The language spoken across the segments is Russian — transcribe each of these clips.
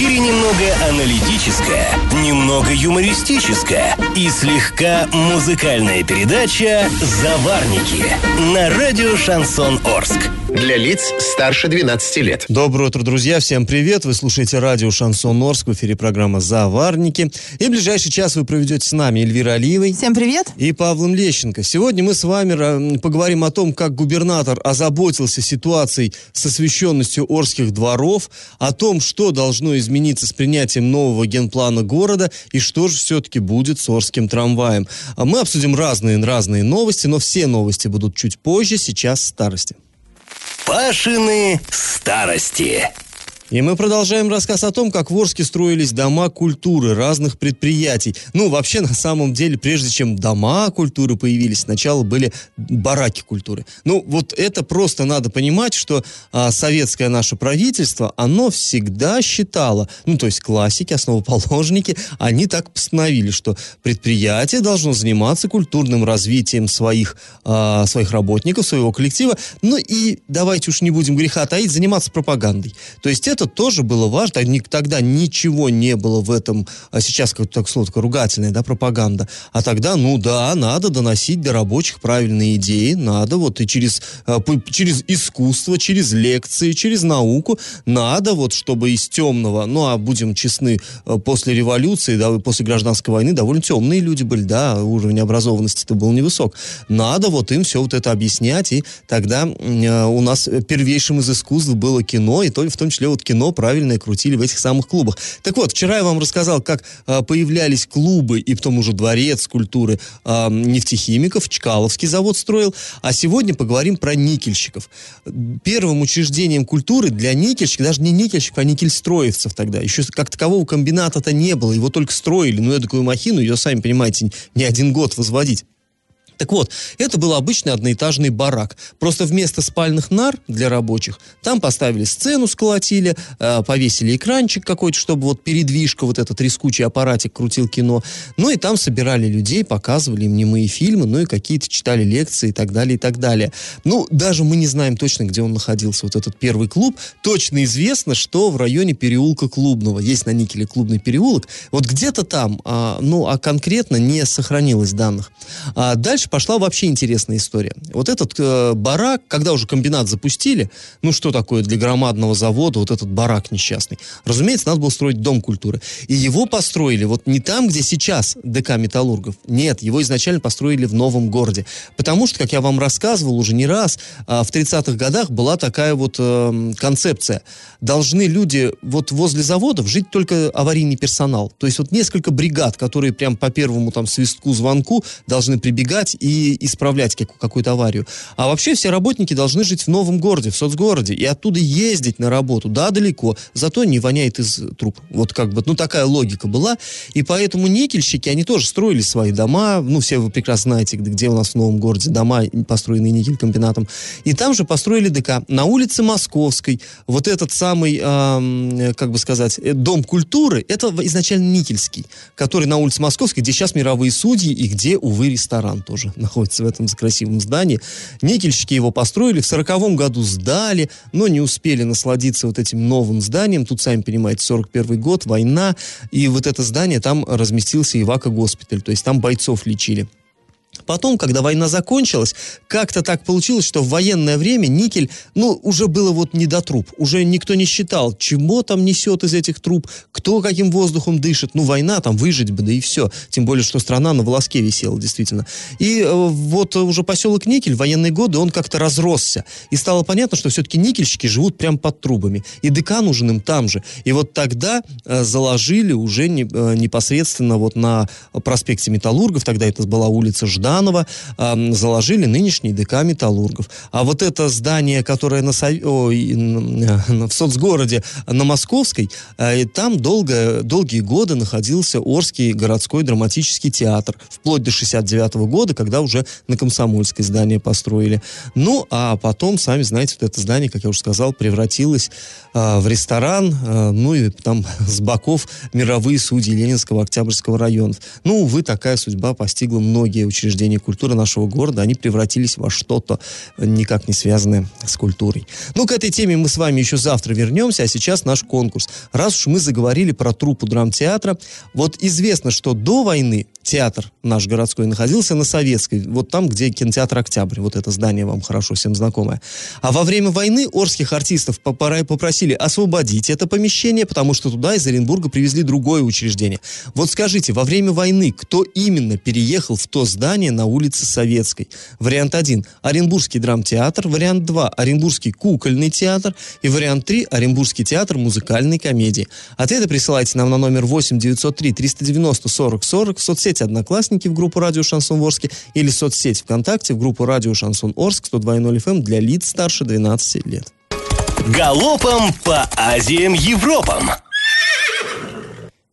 эфире немного аналитическая, немного юмористическая и слегка музыкальная передача «Заварники» на радио «Шансон Орск». Для лиц старше 12 лет. Доброе утро, друзья. Всем привет. Вы слушаете радио «Шансон Орск». В эфире программа «Заварники». И в ближайший час вы проведете с нами Эльвира Алиевой. Всем привет. И Павлом Лещенко. Сегодня мы с вами поговорим о том, как губернатор озаботился ситуацией с освещенностью Орских дворов, о том, что должно измениться с принятием нового генплана города и что же все-таки будет с Орским трамваем. А Мы обсудим разные, разные новости, но все новости будут чуть позже, сейчас старости. Пашины старости. И мы продолжаем рассказ о том, как в Орске строились дома культуры разных предприятий. Ну, вообще, на самом деле, прежде чем дома культуры появились, сначала были бараки культуры. Ну, вот это просто надо понимать, что а, советское наше правительство, оно всегда считало, ну, то есть классики, основоположники, они так постановили, что предприятие должно заниматься культурным развитием своих, а, своих работников, своего коллектива, ну и давайте уж не будем греха таить, заниматься пропагандой. То есть это тоже было важно. Тогда ничего не было в этом, а сейчас как так слово такое ругательное, да, пропаганда. А тогда, ну да, надо доносить до рабочих правильные идеи, надо вот и через, а, через искусство, через лекции, через науку, надо вот, чтобы из темного, ну а будем честны, а, после революции, да, после гражданской войны довольно темные люди были, да, уровень образованности-то был невысок. Надо вот им все вот это объяснять, и тогда у нас первейшим из искусств было кино, и то, в том числе вот кино правильное крутили в этих самых клубах. Так вот, вчера я вам рассказал, как э, появлялись клубы и потом уже дворец культуры э, нефтехимиков, Чкаловский завод строил, а сегодня поговорим про никельщиков. Первым учреждением культуры для никельщиков, даже не никельщиков, а никельстроевцев тогда, еще как такового комбината-то не было, его только строили, ну, я такую махину, ее, сами понимаете, не один год возводить. Так вот, это был обычный одноэтажный барак. Просто вместо спальных нар для рабочих там поставили сцену, сколотили, э, повесили экранчик какой-то, чтобы вот передвижка, вот этот трескучий аппаратик крутил кино. Ну и там собирали людей, показывали им немые фильмы, ну и какие-то читали лекции и так далее, и так далее. Ну, даже мы не знаем точно, где он находился, вот этот первый клуб. Точно известно, что в районе переулка Клубного. Есть на Никеле клубный переулок. Вот где-то там, а, ну, а конкретно не сохранилось данных. А дальше пошла вообще интересная история. Вот этот э, барак, когда уже комбинат запустили, ну что такое для громадного завода вот этот барак несчастный? Разумеется, надо было строить дом культуры. И его построили вот не там, где сейчас ДК Металлургов. Нет, его изначально построили в новом городе. Потому что, как я вам рассказывал уже не раз, э, в 30-х годах была такая вот э, концепция. Должны люди вот возле заводов жить только аварийный персонал. То есть вот несколько бригад, которые прям по первому там свистку, звонку должны прибегать и исправлять какую-то аварию. А вообще все работники должны жить в новом городе, в соцгороде, и оттуда ездить на работу, да, далеко, зато не воняет из труб. Вот как бы, ну такая логика была, и поэтому никельщики, они тоже строили свои дома, ну все вы прекрасно знаете, где у нас в новом городе дома, построенные никель-комбинатом, и там же построили ДК. На улице Московской вот этот самый, э, как бы сказать, э, дом культуры, это изначально никельский, который на улице Московской, где сейчас мировые судьи и где, увы, ресторан тоже находится в этом красивом здании. Никельщики его построили, в сороковом году сдали, но не успели насладиться вот этим новым зданием. Тут, сами понимаете, 41 год, война, и вот это здание, там разместился Ивако-госпиталь, то есть там бойцов лечили. Потом, когда война закончилась, как-то так получилось, что в военное время никель, ну, уже было вот не до труб. Уже никто не считал, чего там несет из этих труб, кто каким воздухом дышит. Ну, война, там, выжить бы, да и все. Тем более, что страна на волоске висела, действительно. И э, вот уже поселок Никель в военные годы, он как-то разросся. И стало понятно, что все-таки никельщики живут прямо под трубами. И ДК нужен им там же. И вот тогда э, заложили уже не, э, непосредственно вот на проспекте Металлургов, тогда это была улица Жда, Жданова э, заложили нынешний ДК «Металлургов». А вот это здание, которое на, ой, в соцгороде на Московской, э, там долго, долгие годы находился Орский городской драматический театр, вплоть до 69 -го года, когда уже на Комсомольской здание построили. Ну, а потом, сами знаете, вот это здание, как я уже сказал, превратилось э, в ресторан, э, ну и там с боков мировые судьи Ленинского Октябрьского районов. Ну, увы, такая судьба постигла многие учреждения учреждения культуры нашего города, они превратились во что-то никак не связанное с культурой. Ну, к этой теме мы с вами еще завтра вернемся, а сейчас наш конкурс. Раз уж мы заговорили про труппу драмтеатра, вот известно, что до войны театр наш городской находился на Советской, вот там, где кинотеатр «Октябрь», вот это здание вам хорошо всем знакомое. А во время войны орских артистов попросили освободить это помещение, потому что туда из Оренбурга привезли другое учреждение. Вот скажите, во время войны кто именно переехал в то здание на улице Советской? Вариант 1 – Оренбургский драмтеатр, вариант 2 – Оренбургский кукольный театр и вариант 3 – Оренбургский театр музыкальной комедии. Ответы присылайте нам на номер 8 903 390 40 40 в соцсети соцсети «Одноклассники» в группу «Радио Шансон Орске» или соцсеть ВКонтакте в группу «Радио Шансон Орск» 102.0 FM эм для лиц старше 12 лет. Галопом по Азиям Европам!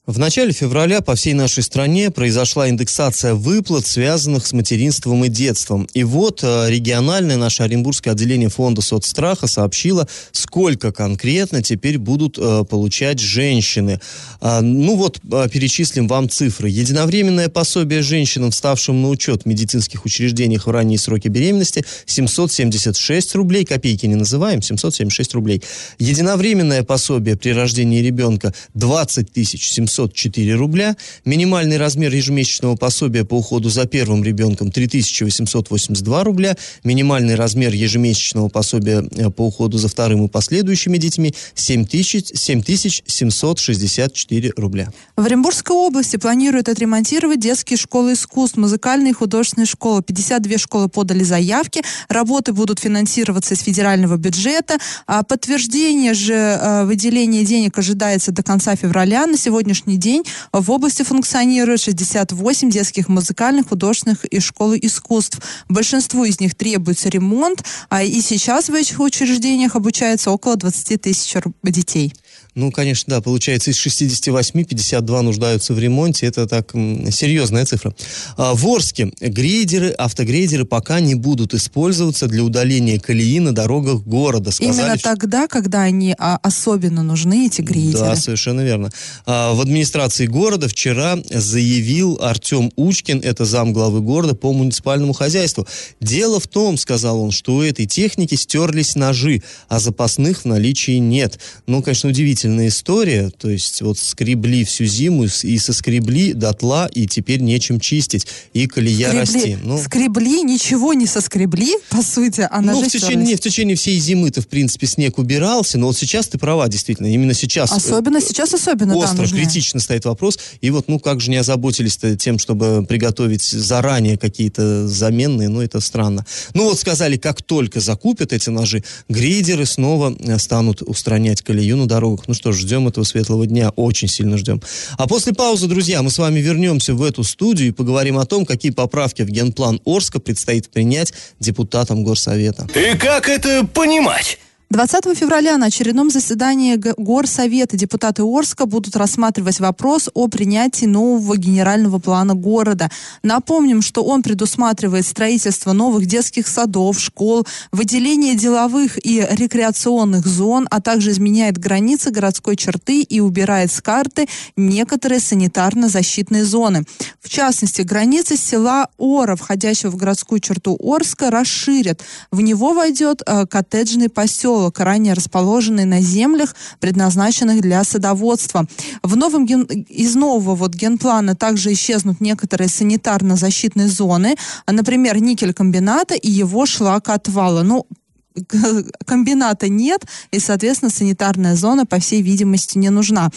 В начале февраля по всей нашей стране произошла индексация выплат, связанных с материнством и детством. И вот э, региональное наше Оренбургское отделение фонда соцстраха сообщило, сколько конкретно теперь будут э, получать женщины. А, ну вот, э, перечислим вам цифры. Единовременное пособие женщинам, вставшим на учет в медицинских учреждениях в ранние сроки беременности, 776 рублей, копейки не называем, 776 рублей. Единовременное пособие при рождении ребенка 20 тысяч 700 704 рубля. Минимальный размер ежемесячного пособия по уходу за первым ребенком 3882 рубля. Минимальный размер ежемесячного пособия э, по уходу за вторым и последующими детьми 7764 рубля. В Оренбургской области планируют отремонтировать детские школы искусств, музыкальные и художественные школы. 52 школы подали заявки. Работы будут финансироваться из федерального бюджета. А подтверждение же э, выделения денег ожидается до конца февраля. На сегодняшний сегодняшний день в области функционирует 68 детских музыкальных, художественных и школы искусств. Большинству из них требуется ремонт, а и сейчас в этих учреждениях обучается около 20 тысяч детей. Ну, конечно, да, получается, из 68 52 нуждаются в ремонте. Это так серьезная цифра. А, в Орске грейдеры, автогрейдеры пока не будут использоваться для удаления колеи на дорогах города. Сказали, Именно тогда, когда они а, особенно нужны, эти грейдеры. Да, совершенно верно. А, в администрации города вчера заявил Артем Учкин, это зам главы города по муниципальному хозяйству. Дело в том, сказал он, что у этой техники стерлись ножи, а запасных в наличии нет. Ну, конечно, удивительно удивительная история. То есть вот скребли всю зиму и соскребли дотла, и теперь нечем чистить. И колея скребли, расти. Ну, скребли, ничего не соскребли, по сути, а ну, в течение, не, в течение всей зимы-то, в принципе, снег убирался, но вот сейчас ты права, действительно, именно сейчас. Э, особенно сейчас, особенно, Остро, да, критично стоит вопрос. И вот, ну, как же не озаботились тем, чтобы приготовить заранее какие-то заменные, ну, это странно. Ну, вот сказали, как только закупят эти ножи, грейдеры снова э, станут устранять колею на дорогах. Ну, что ж, ждем этого светлого дня, очень сильно ждем. А после паузы, друзья, мы с вами вернемся в эту студию и поговорим о том, какие поправки в генплан Орска предстоит принять депутатам Горсовета. И как это понимать? 20 февраля на очередном заседании Горсовета депутаты Орска будут рассматривать вопрос о принятии нового генерального плана города. Напомним, что он предусматривает строительство новых детских садов, школ, выделение деловых и рекреационных зон, а также изменяет границы городской черты и убирает с карты некоторые санитарно-защитные зоны. В частности, границы села Ора, входящего в городскую черту Орска, расширят. В него войдет э, коттеджный поселок поселок, ранее расположенный на землях, предназначенных для садоводства. В новом ген... Из нового вот генплана также исчезнут некоторые санитарно-защитные зоны, например, никель комбината и его шлакоотвала. Ну, комбината нет, и, соответственно, санитарная зона, по всей видимости, не нужна.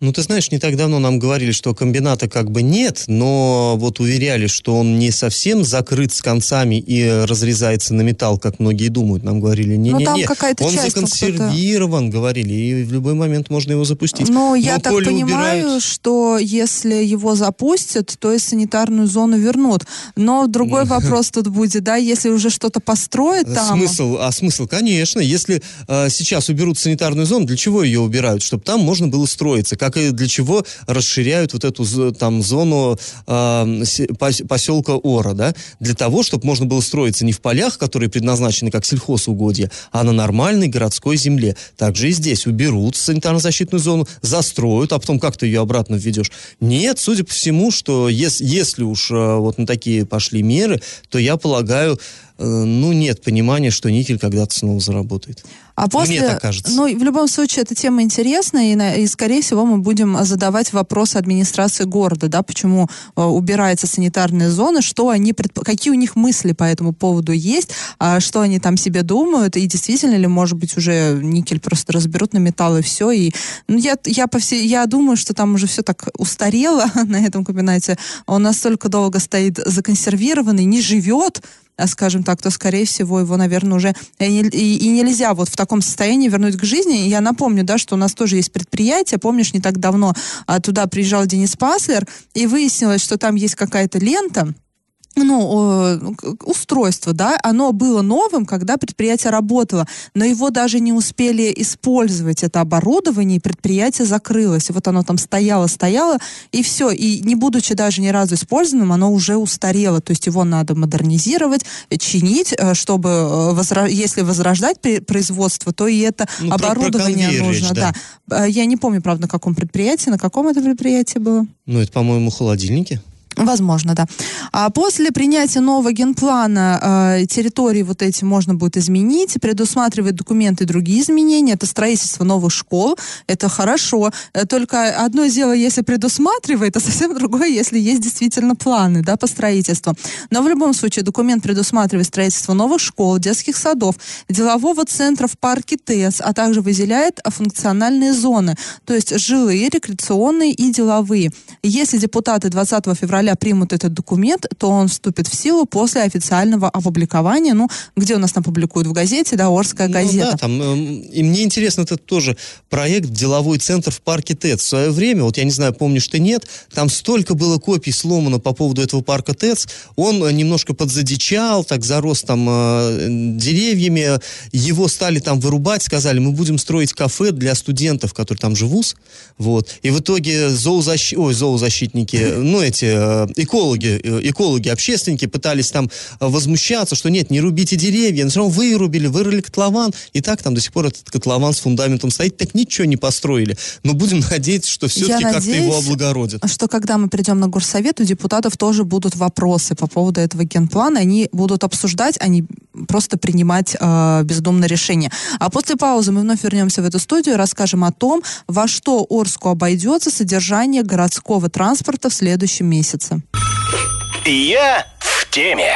Ну, ты знаешь, не так давно нам говорили, что комбината как бы нет, но вот уверяли, что он не совсем закрыт с концами и разрезается на металл, как многие думают. Нам говорили, не-не-не, он законсервирован, говорили, и в любой момент можно его запустить. Ну, но я так понимаю, убирают... что если его запустят, то и санитарную зону вернут. Но другой вопрос тут будет, да, если уже что-то построят там... Смысл, а смысл, конечно, если э, сейчас уберут санитарную зону, для чего ее убирают? Чтобы там можно было строиться, как как и для чего расширяют вот эту там зону э, се- пос- поселка Ора, да, для того, чтобы можно было строиться не в полях, которые предназначены как сельхозугодья, а на нормальной городской земле. Также и здесь уберут санитарно-защитную зону, застроят, а потом как ты ее обратно введешь? Нет, судя по всему, что ес- если уж э, вот на такие пошли меры, то я полагаю, э, ну, нет понимания, что никель когда-то снова заработает. А после, Мне так кажется. ну, в любом случае, эта тема интересная, и, и, скорее всего, мы будем а, задавать вопросы администрации города, да, почему а, убираются санитарные зоны, что они, предп- какие у них мысли по этому поводу есть, а, что они там себе думают, и действительно ли, может быть, уже никель просто разберут на металл и все, и, ну, я, я, по всей, я думаю, что там уже все так устарело на этом комбинате, он настолько долго стоит законсервированный, не живет, скажем так, то, скорее всего, его, наверное, уже и, не- и- нельзя вот в таком состоянии вернуть к жизни. Я напомню, да, что у нас тоже есть предприятие. Помнишь, не так давно а, туда приезжал Денис Паслер, и выяснилось, что там есть какая-то лента, ну, э, устройство, да, оно было новым, когда предприятие работало, но его даже не успели использовать, это оборудование, и предприятие закрылось. И вот оно там стояло, стояло, и все. И не будучи даже ни разу использованным, оно уже устарело. То есть его надо модернизировать, чинить, э, чтобы, э, возра- если возрождать производство, то и это Ну, про- про оборудование конвейер нужно. да. да. Я не помню, правда, на каком предприятии, на каком это предприятии было. Ну, это, по-моему, холодильники. Возможно, да. А после принятия нового генплана э, территории вот эти можно будет изменить, предусматривает документы другие изменения. Это строительство новых школ, это хорошо. Э, Только одно дело, если предусматривает, а совсем другое, если есть действительно планы да, по строительству. Но в любом случае документ предусматривает строительство новых школ, детских садов, делового центра в парке ТЭС, а также выделяет функциональные зоны, то есть жилые, рекреационные и деловые. Если депутаты 20 февраля примут этот документ, то он вступит в силу после официального опубликования, ну, где у нас там публикуют в газете, да, Орская Ну газета. да, там, эм, и мне интересно, это тоже проект «Деловой центр в парке ТЭЦ». В свое время, вот я не знаю, помнишь ты, нет, там столько было копий сломано по поводу этого парка ТЭЦ, он э, немножко подзадичал, так зарос там э, деревьями, его стали там вырубать, сказали, мы будем строить кафе для студентов, которые там живут, вот, и в итоге зоозащи... Ой, зоозащитники, ну, эти э, экологи, э, экологи, общественники пытались там э, возмущаться, что нет, не рубите деревья, но все равно вырубили, вырыли котлован, и так там до сих пор этот котлован с фундаментом стоит, так ничего не построили. Но будем надеяться, что все-таки как-то его облагородят. что когда мы придем на горсовет, у депутатов тоже будут вопросы по поводу этого генплана. Они будут обсуждать, а не просто принимать э, бездумное решение. А после паузы мы вновь вернемся в эту студию и расскажем о том, во что Орску обойдется содержание городского транспорта в следующем месяце. Я в теме.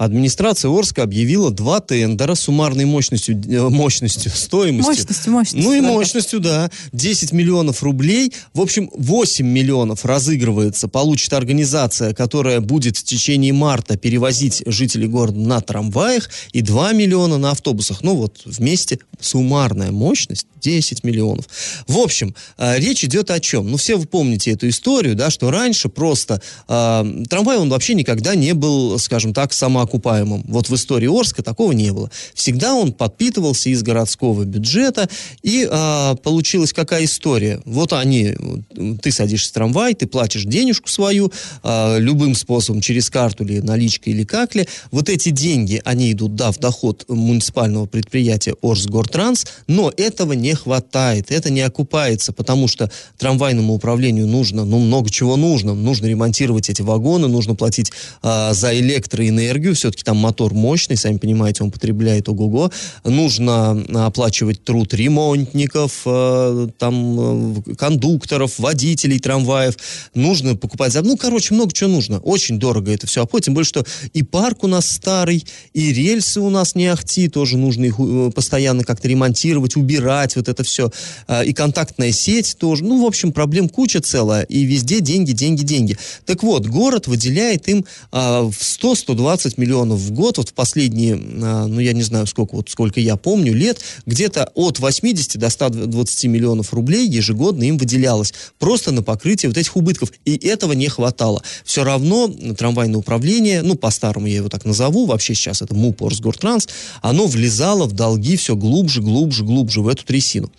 Администрация Орска объявила два тендера суммарной мощностью, э, мощностью, стоимостью. Мощностью, мощностью, Ну и мощностью, да. 10 миллионов рублей. В общем, 8 миллионов разыгрывается, получит организация, которая будет в течение марта перевозить жителей города на трамваях, и 2 миллиона на автобусах. Ну вот, вместе суммарная мощность 10 миллионов. В общем, э, речь идет о чем? Ну, все вы помните эту историю, да, что раньше просто э, трамвай, он вообще никогда не был, скажем так, самоокупаемым. Вот в истории Орска такого не было. Всегда он подпитывался из городского бюджета, и э, получилась какая история? Вот они, ты садишься в трамвай, ты платишь денежку свою, э, любым способом, через карту или наличкой или как ли. Вот эти деньги, они идут, да, в доход муниципального предприятия Орсгортранс, но этого не хватает, это не окупается, потому что трамвайному управлению нужно, ну, много чего нужно. Нужно ремонтировать эти вагоны, нужно платить а, за электроэнергию, все-таки там мотор мощный, сами понимаете, он потребляет ого-го. Нужно а, оплачивать труд ремонтников, а, там, э, кондукторов, водителей трамваев. Нужно покупать... Ну, короче, много чего нужно. Очень дорого это все оплатить, тем более, что и парк у нас старый, и рельсы у нас не ахти, тоже нужно их э, постоянно как-то ремонтировать, убирать, вот это все. А, И контактная сеть тоже. Ну, в общем, проблем куча целая, и везде деньги, деньги, деньги. Так вот, город выделяет им а, в 100-120 миллионов миллионов в год, вот в последние, а, ну, я не знаю, сколько, вот сколько я помню, лет, где-то от 80 до 120 миллионов рублей ежегодно им выделялось просто на покрытие вот этих убытков. И этого не хватало. Все равно трамвайное управление, ну, по-старому я его так назову, вообще сейчас это МУП Росгортранс, оно влезало в долги все глубже, глубже, глубже в эту трясину.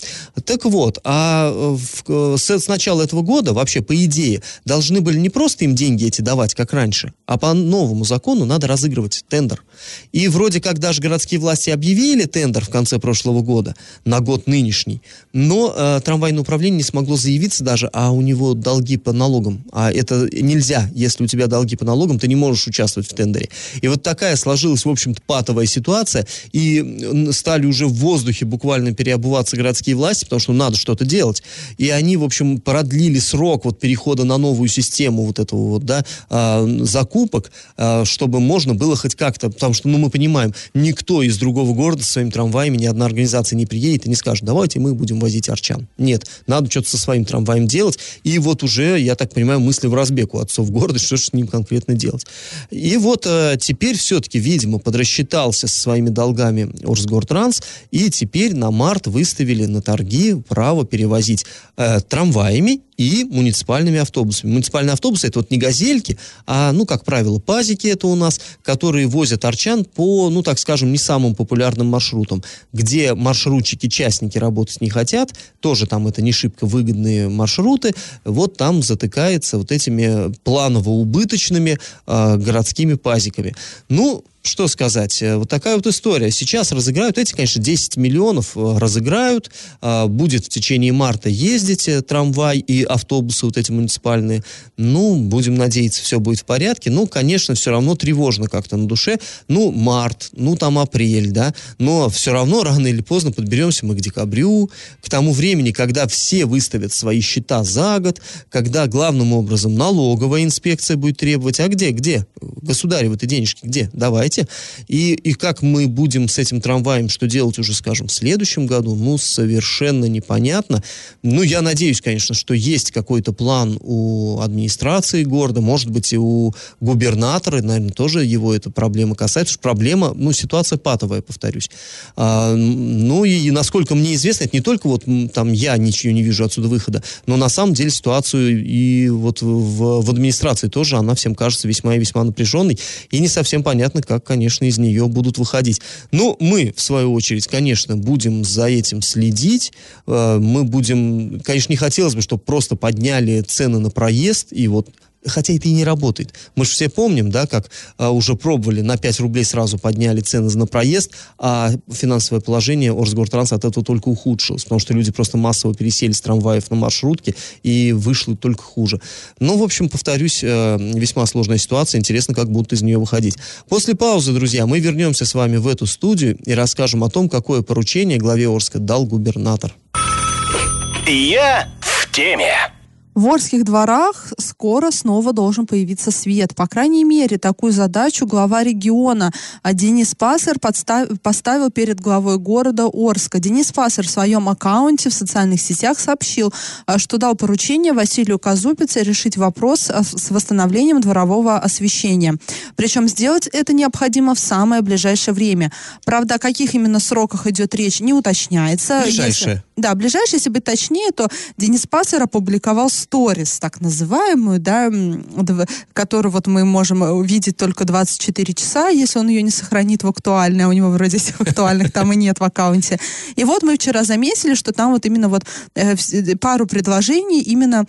Так вот, а в, с, с начала этого года вообще, по идее, должны были не просто им деньги эти давать, как раньше, а по новому закону надо разыгрывать тендер. И вроде как даже городские власти объявили тендер в конце прошлого года, на год нынешний, но э, трамвайное управление не смогло заявиться даже, а у него долги по налогам. А это нельзя, если у тебя долги по налогам, ты не можешь участвовать в тендере. И вот такая сложилась, в общем-то, патовая ситуация, и стали уже в воздухе буквально переобуваться городские власти, потому что надо что-то делать. И они, в общем, продлили срок вот перехода на новую систему вот этого вот, да, э, закупок, э, чтобы можно было хоть как-то, потому что, ну, мы понимаем, никто из другого города своими трамваями, ни одна организация не приедет и не скажет, давайте мы будем возить арчан. Нет, надо что-то со своим трамваем делать, и вот уже, я так понимаю, мысли в разбег у отцов города, что же с ним конкретно делать. И вот э, теперь все-таки, видимо, подрасчитался со своими долгами Орсгортранс, и теперь на март выставили на торги право перевозить э, трамваями и муниципальными автобусами. Муниципальные автобусы это вот не газельки, а, ну, как правило, пазики это у нас, которые возят арчан по, ну, так скажем, не самым популярным маршрутам, где маршрутчики, частники работать не хотят, тоже там это не шибко выгодные маршруты, вот там затыкается вот этими планово-убыточными э, городскими пазиками. Ну, что сказать, э, вот такая вот история. Сейчас разыграют, эти, конечно, 10 миллионов э, разыграют, а, будет в течение марта ездить э, трамвай и автобусы вот эти муниципальные. Ну, будем надеяться, все будет в порядке. Ну, конечно, все равно тревожно как-то на душе. Ну, март, ну, там апрель, да, но все равно рано или поздно подберемся мы к декабрю, к тому времени, когда все выставят свои счета за год, когда главным образом налоговая инспекция будет требовать, а где, где? Государевы-то денежки где? Давай давайте. И, и как мы будем с этим трамваем, что делать уже, скажем, в следующем году, ну, совершенно непонятно. Ну, я надеюсь, конечно, что есть какой-то план у администрации города, может быть, и у губернатора, наверное, тоже его эта проблема касается, проблема, ну, ситуация патовая, повторюсь. А, ну, и, и насколько мне известно, это не только вот там я ничего не вижу отсюда выхода, но на самом деле ситуацию и вот в, в администрации тоже, она всем кажется весьма и весьма напряженной, и не совсем понятно, как конечно, из нее будут выходить. Но мы, в свою очередь, конечно, будем за этим следить. Э, мы будем, конечно, не хотелось бы, чтобы просто подняли цены на проезд и вот хотя это и не работает. Мы же все помним, да, как а, уже пробовали, на 5 рублей сразу подняли цены на проезд, а финансовое положение Орсгортранс от этого только ухудшилось, потому что люди просто массово пересели с трамваев на маршрутки, и вышло только хуже. Ну, в общем, повторюсь, э, весьма сложная ситуация, интересно, как будут из нее выходить. После паузы, друзья, мы вернемся с вами в эту студию и расскажем о том, какое поручение главе Орска дал губернатор. Я в теме. В Орских дворах скоро снова должен появиться свет. По крайней мере, такую задачу глава региона Денис Пассер поставил перед главой города Орска. Денис Пассер в своем аккаунте в социальных сетях сообщил, а, что дал поручение Василию Казупице решить вопрос а, с восстановлением дворового освещения. Причем сделать это необходимо в самое ближайшее время. Правда, о каких именно сроках идет речь, не уточняется. Ближайшее. Если... Да, ближайшее, если быть точнее, то Денис Пассер опубликовал сторис, так называемую, да, которую вот мы можем увидеть только 24 часа, если он ее не сохранит в актуальной, а у него вроде этих актуальных там и нет в аккаунте. И вот мы вчера заметили, что там вот именно вот э, пару предложений именно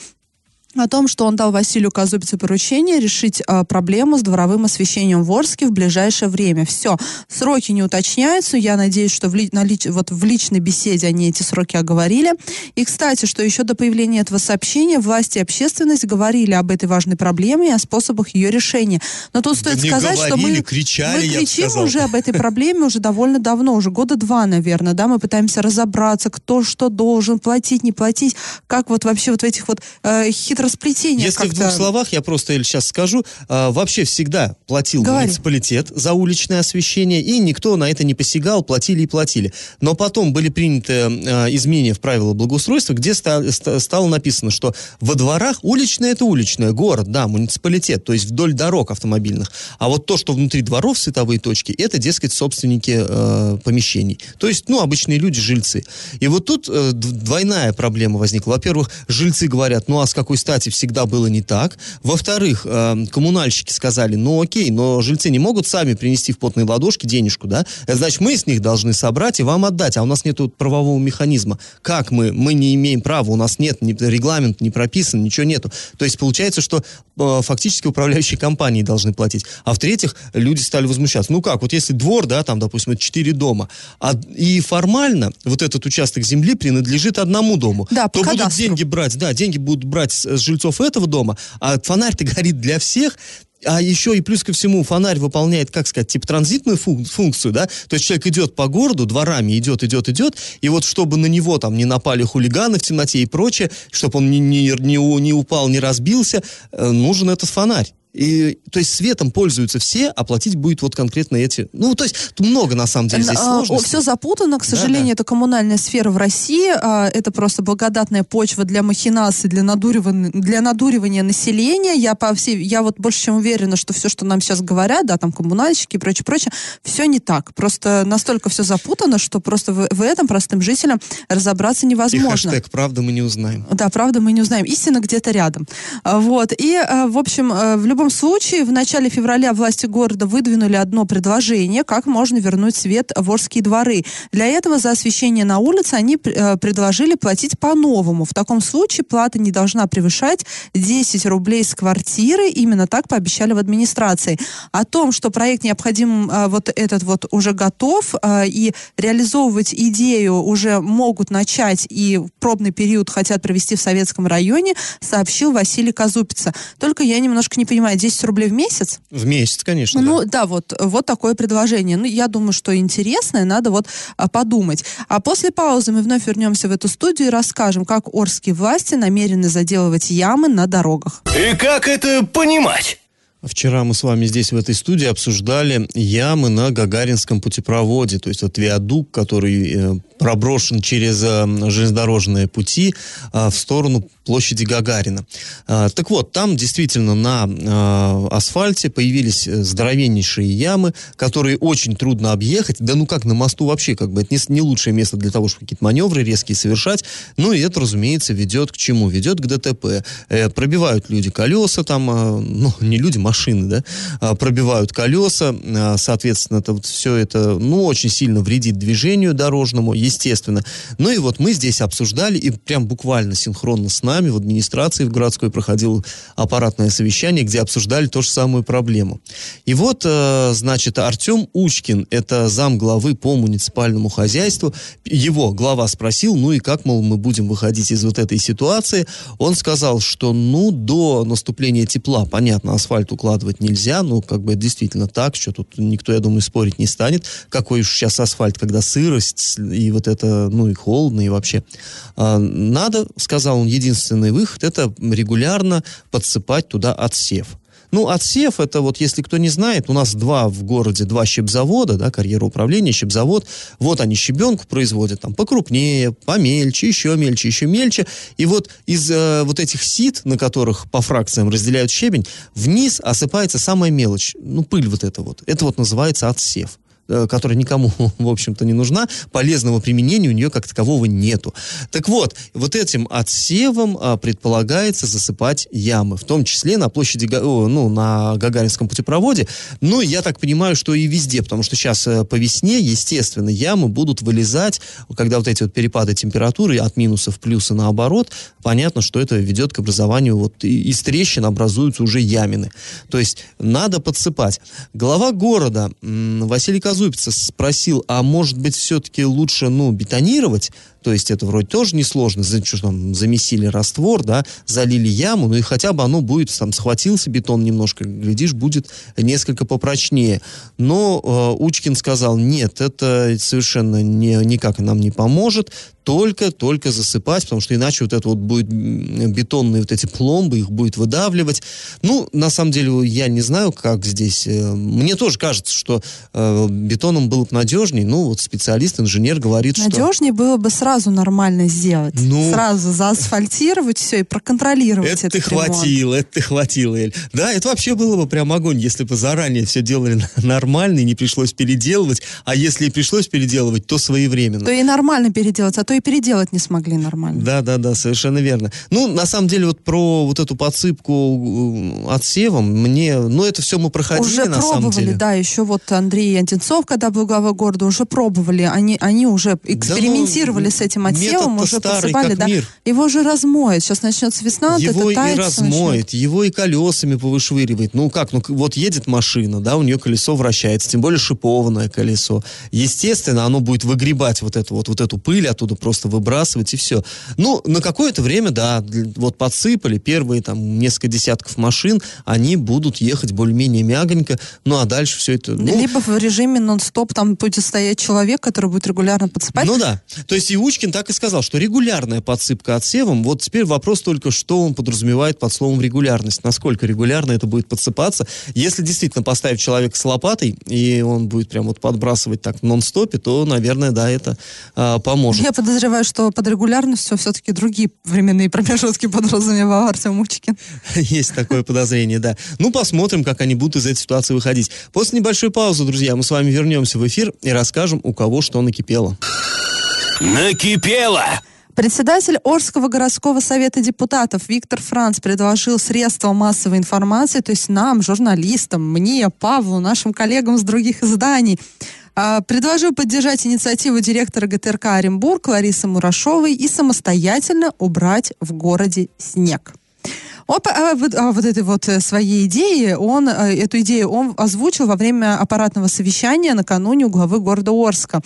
о том, что он дал Василию Казубице поручение решить э, проблему с дворовым освещением в Орске в ближайшее время. Все, сроки не уточняются. Я надеюсь, что в, ли, на, лич, вот в личной беседе они эти сроки оговорили. И, кстати, что еще до появления этого сообщения власти и общественность говорили об этой важной проблеме и о способах ее решения. Но тут стоит не сказать, говорили, что мы, кричали, мы кричим уже об этой проблеме уже довольно давно, уже года два, наверное, да, мы пытаемся разобраться, кто что должен платить, не платить, как вот вообще вот в этих вот э, хитро хитросплетение Если в двух словах, я просто сейчас скажу, а, вообще всегда платил Говори. муниципалитет за уличное освещение, и никто на это не посягал, платили и платили. Но потом были приняты а, изменения в правила благоустройства, где ста- ста- стало написано, что во дворах уличное это уличное, город, да, муниципалитет, то есть вдоль дорог автомобильных. А вот то, что внутри дворов световые точки, это, дескать, собственники э, помещений. То есть, ну, обычные люди, жильцы. И вот тут э, двойная проблема возникла. Во-первых, жильцы говорят, ну, а с какой стати всегда было не так. Во-вторых, э, коммунальщики сказали, ну, окей, но жильцы не могут сами принести в потные ладошки денежку, да? Значит, мы с них должны собрать и вам отдать, а у нас нет правового механизма. Как мы? Мы не имеем права, у нас нет ни, регламент не прописан, ничего нету. То есть получается, что э, фактически управляющие компании должны платить. А в-третьих, люди стали возмущаться. Ну как, вот если двор, да, там, допустим, это четыре дома, а, и формально вот этот участок земли принадлежит одному дому, Да, то будут деньги брать, да, деньги будут брать с жильцов этого дома, а фонарь-то горит для всех, а еще и плюс ко всему фонарь выполняет, как сказать, типа транзитную функ- функцию, да, то есть человек идет по городу, дворами идет, идет, идет, и вот чтобы на него там не напали хулиганы в темноте и прочее, чтобы он не, не, не, не упал, не разбился, э, нужен этот фонарь. И, то есть светом пользуются все, а платить будет вот конкретно эти. Ну, то есть много на самом деле здесь сложностей. все запутано, к Да, сожалению, да. это коммунальная сфера в России, а, это просто благодатная почва для махинаций, для надуривания, для надуривания населения. Я по всей, я вот больше чем уверена, что все, что нам сейчас говорят, да, там коммунальщики и прочее, прочее, все не так. Просто настолько все запутано, что просто в, в этом простым жителям разобраться И невозможно. хэштег «Правда мы не узнаем». Да, правда, мы не узнаем. Истина где-то рядом. А, Вот. И, а, в общем, а, в любом случае, в начале февраля власти города выдвинули одно предложение, как можно вернуть свет в Орские дворы. Для этого за освещение на улице они э, предложили платить по-новому. В таком случае плата не должна превышать 10 рублей с квартиры. Именно так пообещали в администрации. О том, что проект необходим, а, вот этот вот уже готов, а, и реализовывать идею уже могут начать и пробный период хотят провести в Советском районе, сообщил Василий Казупица. Только я немножко не понимаю, 10 рублей в месяц? В месяц, конечно. да. Ну да, вот, вот такое предложение. Ну, я думаю, что интересное, надо вот а, подумать. А после паузы мы вновь вернемся в эту студию и расскажем, как орские власти намерены заделывать ямы на дорогах. И как это понимать? Вчера мы с вами здесь в этой студии обсуждали ямы на Гагаринском путепроводе, то есть вот виадук, который э, проброшен через э, железнодорожные пути э, в сторону площади Гагарина. А, так вот, там действительно на э, асфальте появились э, здоровеннейшие ямы, которые очень трудно объехать. Да ну как, на мосту вообще, как бы, это не, лучшее место для того, чтобы какие-то маневры резкие совершать. Ну и это, разумеется, ведет к чему? Ведет к ДТП. Э, пробивают люди колеса там, э, ну, не люди, машины, да, а, пробивают колеса, а, соответственно, это вот все это, ну, очень сильно вредит движению дорожному, естественно. Ну и вот мы здесь обсуждали, и прям буквально синхронно с нами в администрации в городской проходило аппаратное совещание, где обсуждали ту же самую проблему. И вот, э, значит, Артем Учкин, это зам главы по муниципальному хозяйству, его глава спросил, ну и как, мол, мы будем выходить из вот этой ситуации. Он сказал, что, ну, до наступления тепла, понятно, асфальт укладывать нельзя, ну, как бы это действительно так, что тут никто, я думаю, спорить не станет. Какой уж сейчас асфальт, когда сырость и вот это, ну, и холодно, и вообще. А, надо, сказал он, единственный выход, это регулярно подсыпать туда отсев. Ну, отсев, это вот, если кто не знает, у нас два в городе, два щебзавода, да, карьера управления, щебзавод. Вот они щебенку производят там покрупнее, помельче, еще мельче, еще мельче. И вот из э, вот этих сит, на которых по фракциям разделяют щебень, вниз осыпается самая мелочь, ну, пыль вот эта вот. Это вот называется отсев которая никому, в общем-то, не нужна, полезного применения у нее как такового нету. Так вот, вот этим отсевом а, предполагается засыпать ямы, в том числе на площади, ну, на Гагаринском путепроводе, ну, я так понимаю, что и везде, потому что сейчас э, по весне, естественно, ямы будут вылезать, когда вот эти вот перепады температуры от минуса в плюсы наоборот, понятно, что это ведет к образованию, вот из трещин образуются уже ямины. То есть надо подсыпать. Глава города Василий Казупица спросил, а может быть все-таки лучше, ну, бетонировать? То есть это вроде тоже несложно, за, что там, замесили раствор, да, залили яму, ну и хотя бы оно будет, там, схватился бетон немножко, глядишь, будет несколько попрочнее. Но э, Учкин сказал, нет, это совершенно не, никак нам не поможет, только-только засыпать, потому что иначе вот это вот будет бетонные вот эти пломбы, их будет выдавливать. Ну, на самом деле, я не знаю, как здесь. Э, мне тоже кажется, что э, бетоном было бы надежней. Ну, вот специалист, инженер говорит, надежней что... Надежнее было бы сразу нормально сделать. Ну, сразу заасфальтировать все и проконтролировать это ты хватило, это ты хватило, Эль. Да, это вообще было бы прям огонь, если бы заранее все делали нормально и не пришлось переделывать. А если и пришлось переделывать, то своевременно. То и нормально переделать, а то и переделать не смогли нормально. Да, да, да, совершенно верно. Ну, на самом деле, вот про вот эту подсыпку э, отсевом, мне, ну, это все мы проходили, уже на самом деле. да, еще вот Андрей Антенцов, когда был главой города, уже пробовали, они, они уже экспериментировали да, ну, с этим отсевом, уже старый, подсыпали, да. Мир. Его уже размоет, сейчас начнется весна, его это и размоет, начнет. его и колесами повышвыривает. Ну как, ну вот едет машина, да, у нее колесо вращается, тем более шипованное колесо. Естественно, оно будет выгребать вот эту вот, вот эту пыль оттуда просто выбрасывать и все. Ну, на какое-то время, да, вот подсыпали первые там несколько десятков машин, они будут ехать более-менее мягонько, ну а дальше все это... Ну, Либо в режиме нон-стоп там будет стоять человек, который будет регулярно подсыпать. Ну да. То есть и Учкин так и сказал, что регулярная подсыпка отсевом, вот теперь вопрос только, что он подразумевает под словом регулярность, насколько регулярно это будет подсыпаться. Если действительно поставить человека с лопатой, и он будет прям вот подбрасывать так в нон-стопе, то, наверное, да, это а, поможет. Я подозреваю, что под регулярностью все-таки другие временные промежутки подразумевал Артем Учкин. Есть такое подозрение, да. Ну, посмотрим, как они будут из этой ситуации выходить. После небольшой паузы, друзья, мы с вами вернемся в эфир и расскажем, у кого что накипело. Накипело! Председатель Орского городского совета депутатов Виктор Франц предложил средства массовой информации, то есть нам, журналистам, мне, Павлу, нашим коллегам с других изданий, а, предложил поддержать инициативу директора ГТРК Оренбург Ларисы Мурашовой и самостоятельно убрать в городе снег. Он, а, вот, а, вот этой вот э, своей идеи, он, э, эту идею он озвучил во время аппаратного совещания накануне у главы города Орска.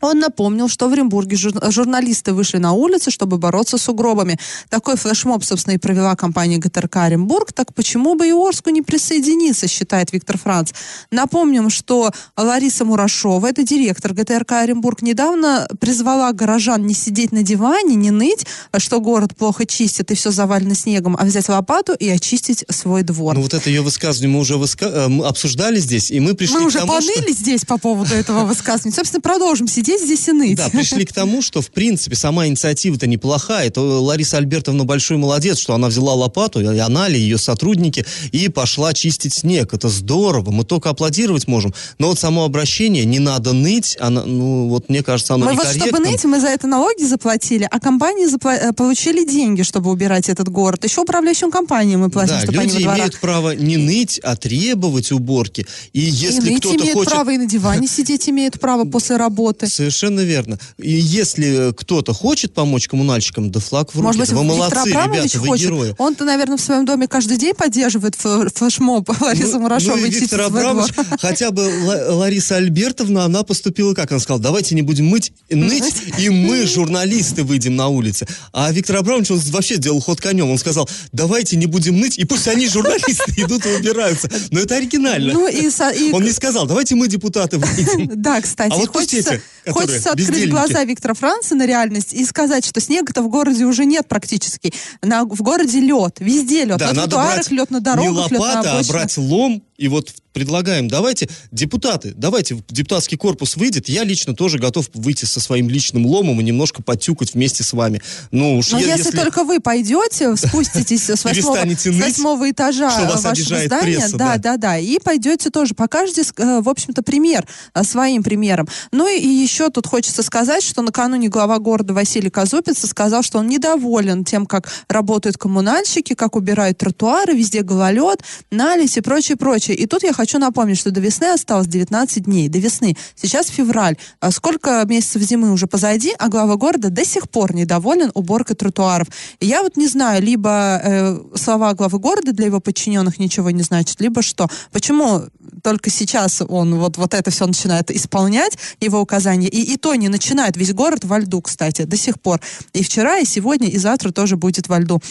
Он напомнил, что в Оренбурге журналисты вышли на улицы, чтобы бороться с сугробами. Такой флешмоб, собственно, и провела компания ГТРК Оренбург. Так почему бы и Орску не присоединиться, считает Виктор Франц. Напомним, что Лариса Мурашова, это директор ГТРК Оренбург, недавно призвала горожан не сидеть на диване, не ныть, что город плохо чистит и все завалено снегом, а взять лопату и очистить свой двор. Ну вот это ее высказывание мы уже выска... Э, мы обсуждали здесь, и мы пришли мы к уже тому, поныли что... здесь по поводу этого высказывания. Собственно, продолжим сидеть сидеть здесь и ныть. Да, пришли к тому, что, в принципе, сама инициатива-то неплохая. Это Лариса Альбертовна большой молодец, что она взяла лопату, и она ли, ее сотрудники, и пошла чистить снег. Это здорово, мы только аплодировать можем. Но вот само обращение, не надо ныть, она, ну, вот мне кажется, оно Мы вот, чтобы ныть, мы за это налоги заплатили, а компании запла- э, получили деньги, чтобы убирать этот город. Еще управляющим компаниям мы платим, да, чтобы люди они во имеют право не ныть, а требовать уборки. И если и кто-то хочет... право, и на диване сидеть имеет право после работы. Совершенно верно. И если кто-то хочет помочь коммунальщикам, да флаг в руки. Может быть, вы молодцы, Абрамович ребята, вы хочет. герои. Он-то, наверное, в своем доме каждый день поддерживает флешмоб Ларисы ну, Мурашовой. Ну и Виктор Абрамович, хотя бы Лариса Альбертовна, она поступила как? Она сказала, давайте не будем мыть, ныть, и мы, журналисты, выйдем на улицы. А Виктор Абрамович, он вообще сделал ход конем. Он сказал, давайте не будем ныть, и пусть они, журналисты, идут и убираются. Но это оригинально. Ну, и, и... Он не сказал, давайте мы, депутаты, выйдем. Да, кстати. А вот хочется, хочется открыть глаза Виктора Франца на реальность и сказать, что снега-то в городе уже нет практически. На, в городе лед, везде лед. Да, на тротуарах лед, на дорогах не лопата, лед, на а брать лом и вот предлагаем, давайте, депутаты, давайте депутатский корпус выйдет, я лично тоже готов выйти со своим личным ломом и немножко подтюкать вместе с вами. Ну, уж Но я, если, если только вы пойдете, спуститесь с восьмого, с восьмого этажа вашего здания, пресса, да, да, да, и пойдете тоже, покажете, э, в общем-то, пример э, своим примером. Ну и еще тут хочется сказать, что накануне глава города Василий Казупица сказал, что он недоволен тем, как работают коммунальщики, как убирают тротуары, везде гололед, налезь и прочее, прочее. И тут я хочу хочу напомнить, что до весны осталось 19 дней. До весны. Сейчас февраль. А сколько месяцев зимы уже позади, а глава города до сих пор недоволен уборкой тротуаров. И я вот не знаю, либо э, слова главы города для его подчиненных ничего не значат, либо что. Почему только сейчас он вот, вот это все начинает исполнять, его указания, и, и то не начинает. Весь город во льду, кстати, до сих пор. И вчера, и сегодня, и завтра тоже будет во льду.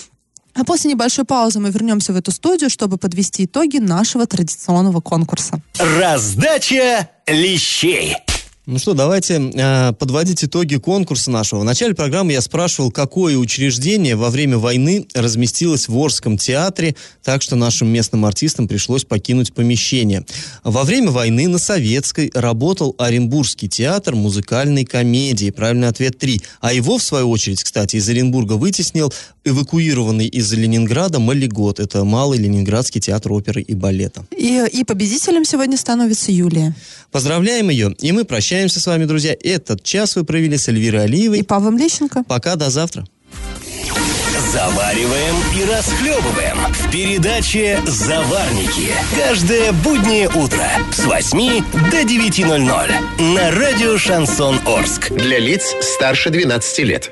А после небольшой паузы мы вернемся в эту студию, чтобы подвести итоги нашего традиционного конкурса. Раздача лещей. Ну что, давайте э, подводить итоги конкурса нашего. В начале программы я спрашивал, какое учреждение во время войны разместилось в Орском театре, так что нашим местным артистам пришлось покинуть помещение. Во время войны на Советской работал Оренбургский театр музыкальной комедии. Правильный ответ 3. А его, в свою очередь, кстати, из Оренбурга вытеснил эвакуированный из Ленинграда Малигот. Это Малый Ленинградский театр оперы и балета. И, и победителем сегодня становится Юлия. Поздравляем ее, и мы прощаемся с вами, друзья. Этот час вы провели с Эльвирой Алиевой. И Павлом Лещенко. Пока, до завтра. Завариваем и расхлебываем в передаче «Заварники». Каждое буднее утро с 8 до 9.00 на радио «Шансон Орск». Для лиц старше 12 лет.